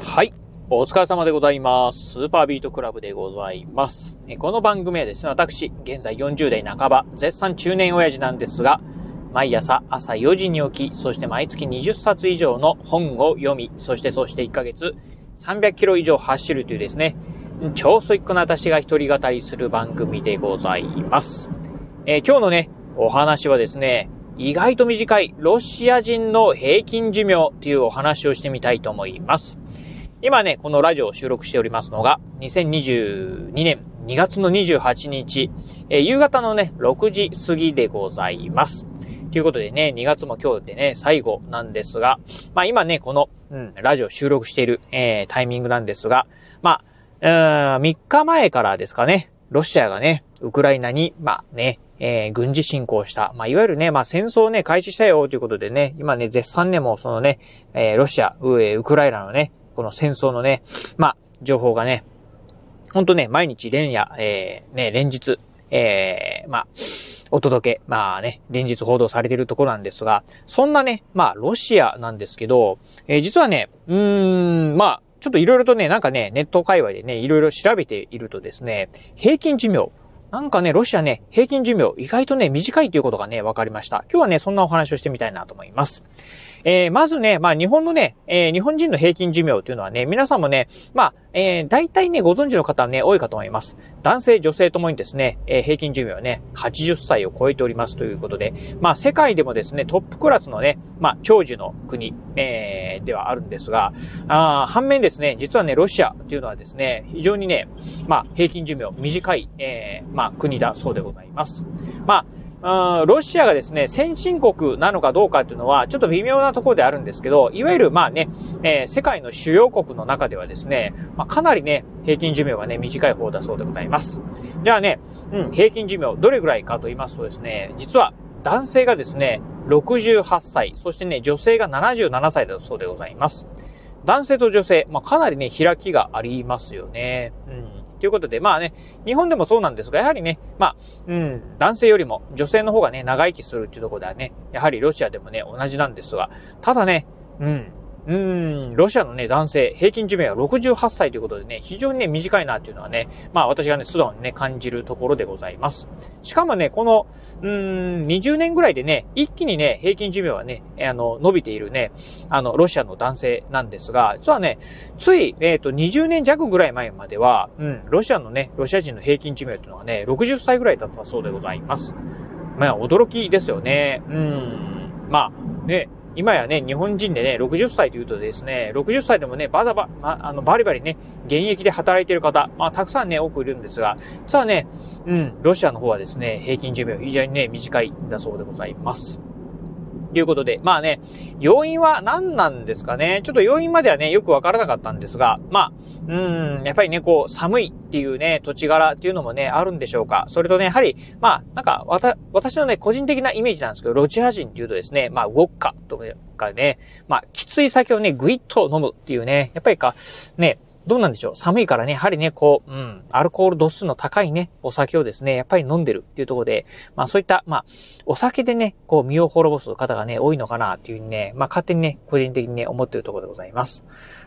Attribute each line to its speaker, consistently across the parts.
Speaker 1: はい。お疲れ様でございます。スーパービートクラブでございます。この番組はですね、私、現在40代半ば、絶賛中年親父なんですが、毎朝朝4時に起き、そして毎月20冊以上の本を読み、そしてそして1ヶ月300キロ以上走るというですね、超ストイックな私が一人語りする番組でございます。えー、今日のね、お話はですね、意外と短いロシア人の平均寿命というお話をしてみたいと思います。今ね、このラジオを収録しておりますのが、2022年2月の28日、えー、夕方のね、6時過ぎでございます。ということでね、2月も今日でね、最後なんですが、まあ今ね、この、うん、ラジオ収録している、えー、タイミングなんですが、まあ、3日前からですかね、ロシアがね、ウクライナに、まあね、えー、軍事侵攻した。まあ、いわゆるね、まあ、戦争をね、開始したよということでね、今ね、絶賛ね、もうそのね、えー、ロシア、ウウクライナのね、この戦争のね、まあ、情報がね、ほんとね、毎日連夜、えー、ね、連日、えー、まあ、お届け、まあね、連日報道されているところなんですが、そんなね、まあ、ロシアなんですけど、えー、実はね、うーん、まあ、ちょっといろいろとね、なんかね、ネット界隈でね、いろいろ調べているとですね、平均寿命、なんかね、ロシアね、平均寿命意外とね、短いということがね、分かりました。今日はね、そんなお話をしてみたいなと思います。えー、まずね、まあ日本のね、えー、日本人の平均寿命というのはね、皆さんもね、まあ、えー、大体ね、ご存知の方はね、多いかと思います。男性、女性ともにですね、えー、平均寿命はね、80歳を超えておりますということで、まあ世界でもですね、トップクラスのね、まあ長寿の国、えー、ではあるんですが、あ反面ですね、実はね、ロシアというのはですね、非常にね、まあ平均寿命短い、えー、まあ国だそうでございます。まあロシアがですね、先進国なのかどうかっていうのは、ちょっと微妙なところであるんですけど、いわゆる、まあね、えー、世界の主要国の中ではですね、まあ、かなりね、平均寿命がね、短い方だそうでございます。じゃあね、うん、平均寿命、どれぐらいかと言いますとですね、実は、男性がですね、68歳、そしてね、女性が77歳だそうでございます。男性と女性、まあ、かなりね、開きがありますよね。うん。ということで、まあね、日本でもそうなんですが、やはりね、まあ、うん、男性よりも女性の方がね、長生きするっていうところではね、やはりロシアでもね、同じなんですが、ただね、うん、うーん、ロシアのね、男性、平均寿命は68歳ということでね、非常にね、短いなっていうのはね、まあ私がね、素直にね、感じるところでございます。しかもね、この、うーん、20年ぐらいでね、一気にね、平均寿命はね、あの、伸びているね、あの、ロシアの男性なんですが、実はね、つい、えっ、ー、と、20年弱ぐらい前までは、うん、ロシアのね、ロシア人の平均寿命というのはね、60歳ぐらいだったそうでございます。まあ、驚きですよね。うん。まあ、ね、今やね、日本人でね、60歳というとですね、60歳でもね、バタバ、ま、あの、バリバリね、現役で働いている方、まあ、たくさんね、多くいるんですが、実はね、うん、ロシアの方はですね、平均寿命非常にね、短いんだそうでございます。ということで、まあね、要因は何なんですかね？ちょっと要因まではね、よくわからなかったんですが、まあ、うん、やっぱりね、こう、寒いっていうね、土地柄っていうのもね、あるんでしょうか？それとね、やはり、まあ、なんか、わた、私のね、個人的なイメージなんですけど、ロシア人っていうとですね、まあ、ウォッカとかね、まあ、きつい酒をね、ぐいっと飲むっていうね、やっぱりか、ね、どうなんでしょう？寒いからね、やはりね、こう、うん、アルコール度数の高いね、お酒をですね、やっぱり飲んでるっていうところで、まあそういった、まあ、お酒でね、こう、身を滅ぼす方がね、多いのかなっていうふうにね、まあ勝手にね、個人的にね、思ってるところでございます。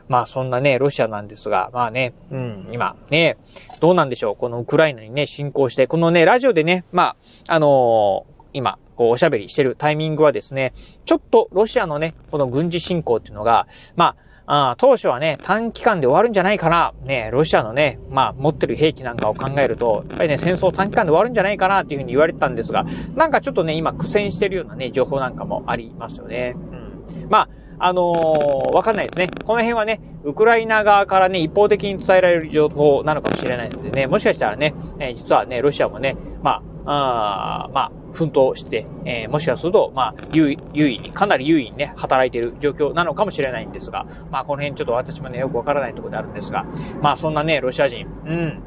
Speaker 1: まあそんなね、ロシアなんですが、まあね、うん、今、ね、どうなんでしょう？このウクライナにね、侵攻して、このね、ラジオでね、まあ、あのー、今、こう、おしゃべりしてるタイミングはですね、ちょっとロシアのね、この軍事侵攻っていうのが、まあ、あ当初はね、短期間で終わるんじゃないかな。ね、ロシアのね、まあ、持ってる兵器なんかを考えると、やっぱりね、戦争短期間で終わるんじゃないかなっていうふうに言われてたんですが、なんかちょっとね、今苦戦してるようなね、情報なんかもありますよね。うん。まあ、あのー、わかんないですね。この辺はね、ウクライナ側からね、一方的に伝えられる情報なのかもしれないのでね、もしかしたらね、え、実はね、ロシアもね、まあ、まあ、奮闘して、えー、もしかすると、まあ、優位、優位に、かなり優位にね、働いている状況なのかもしれないんですが、まあ、この辺ちょっと私もね、よくわからないところであるんですが、まあ、そんなね、ロシア人、うん。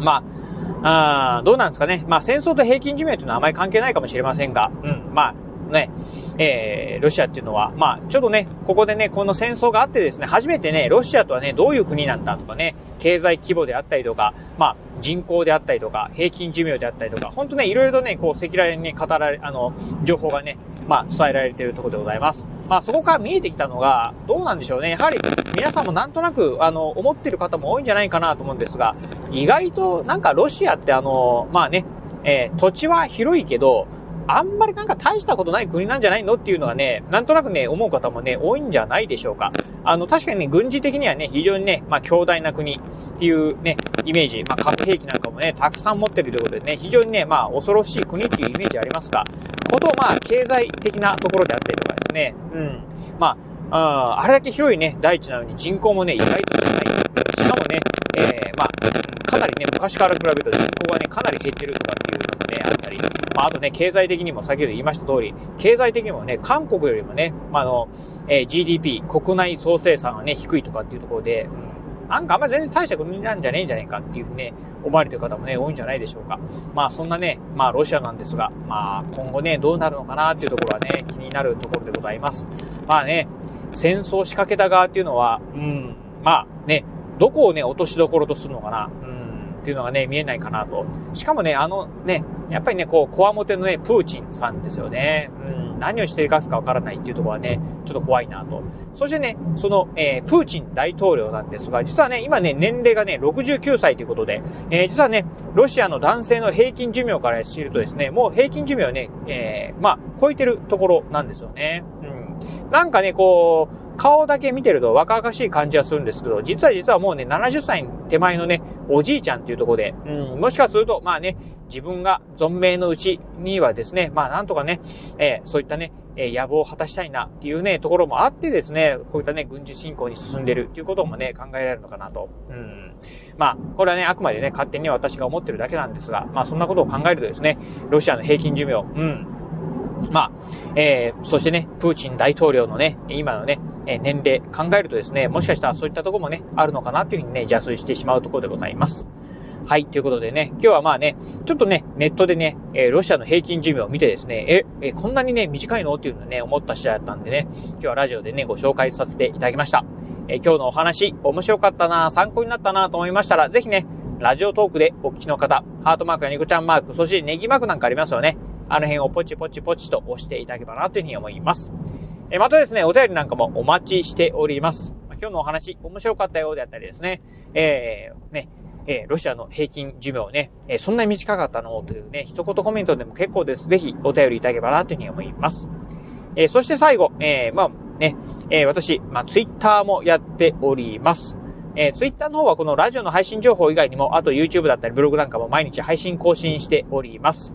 Speaker 1: まあ、あどうなんですかね。まあ、戦争と平均寿命というのはあまり関係ないかもしれませんが、うん、まあ、ね、えー、ロシアっていうのは、まあ、ちょっとね、ここでね、この戦争があってですね、初めてね、ロシアとはね、どういう国なんだとかね、経済規模であったりとか、まあ、人口であったりとか、平均寿命であったりとか、ほんとね、いろいろとね、こう、赤裸々に、語られ、あの、情報がね、まあ、伝えられているところでございます。まあ、そこから見えてきたのが、どうなんでしょうね。やはり、皆さんもなんとなく、あの、思ってる方も多いんじゃないかなと思うんですが、意外と、なんかロシアってあの、まあね、えー、土地は広いけど、あんまりなんか大したことない国なんじゃないのっていうのがね、なんとなくね、思う方もね、多いんじゃないでしょうか。あの、確かにね、軍事的にはね、非常にね、まあ、強大な国っていうね、イメージ、まあ、核兵器なんかもね、たくさん持ってるということでね、非常にね、まあ、恐ろしい国っていうイメージありますが、ことまあ、経済的なところであったりとかですね、うん。まあ、あれだけ広いね、大地なのに人口もね、意外と少ない。しかもね、えー、まあ、昔から比べると人口がね、かなり減ってるとかっていうのもね、あったり、まあ、あとね、経済的にも先ほど言いました通り、経済的にもね、韓国よりもね、まあ、あの、えー、GDP、国内総生産がね、低いとかっていうところで、うん、なんかあんま全然大した国なんじゃねえんじゃねえかっていうふうにね、思われてる方もね、多いんじゃないでしょうか。まあそんなね、まあロシアなんですが、まあ今後ね、どうなるのかなっていうところはね、気になるところでございます。まあね、戦争を仕掛けた側っていうのは、うん、まあね、どこをね、落としどころとするのかな。うんっていうのがね、見えないかなと。しかもね、あのね、やっぱりね、こう、こわもてのね、プーチンさんですよね。うん、何をしていかすかわからないっていうところはね、ちょっと怖いなと。そしてね、その、えー、プーチン大統領なんですが、実はね、今ね、年齢がね、69歳ということで、えー、実はね、ロシアの男性の平均寿命から知るとですね、もう平均寿命はね、えー、まあ、超えてるところなんですよね。うん。なんかね、こう、顔だけ見てると若々しい感じはするんですけど、実は実はもうね、70歳手前のね、おじいちゃんっていうところで、うん、もしかすると、まあね、自分が存命のうちにはですね、まあなんとかね、えー、そういったね、えー、野望を果たしたいなっていうね、ところもあってですね、こういったね、軍事侵攻に進んでるっていうこともね、考えられるのかなと。うん。まあ、これはね、あくまでね、勝手に私が思ってるだけなんですが、まあそんなことを考えるとですね、ロシアの平均寿命、うん、まあ、えー、そしてね、プーチン大統領のね、今のね、え年齢考えるとですね、もしかしたらそういったとこもね、あるのかなというふうにね、邪推してしまうところでございます。はい、ということでね、今日はまあね、ちょっとね、ネットでね、えー、ロシアの平均寿命を見てですね、え、え、こんなにね、短いの？っていうのね、思った次第だったんでね、今日はラジオでね、ご紹介させていただきました。え、今日のお話、面白かったな、参考になったなと思いましたら、ぜひね、ラジオトークでお聞きの方、ハートマークやニコちゃんマーク、そしてネギマークなんかありますよね。あの辺をポチポチポチと押していただければなというふうに思います。えまたですね、お便りなんかもお待ちしております。今日のお話、面白かったようであったりですね、えー、ね、えー、ロシアの平均寿命ね、えー、そんなに短かったの？というね、一言コメントでも結構です。ぜひお便りいただければなというふうに思います。えー、そして最後、えー、まあね、えー、私、まあツイッターもやっております。えー、ツイッターの方はこのラジオの配信情報以外にも、あと YouTube だったりブログなんかも毎日配信更新しております。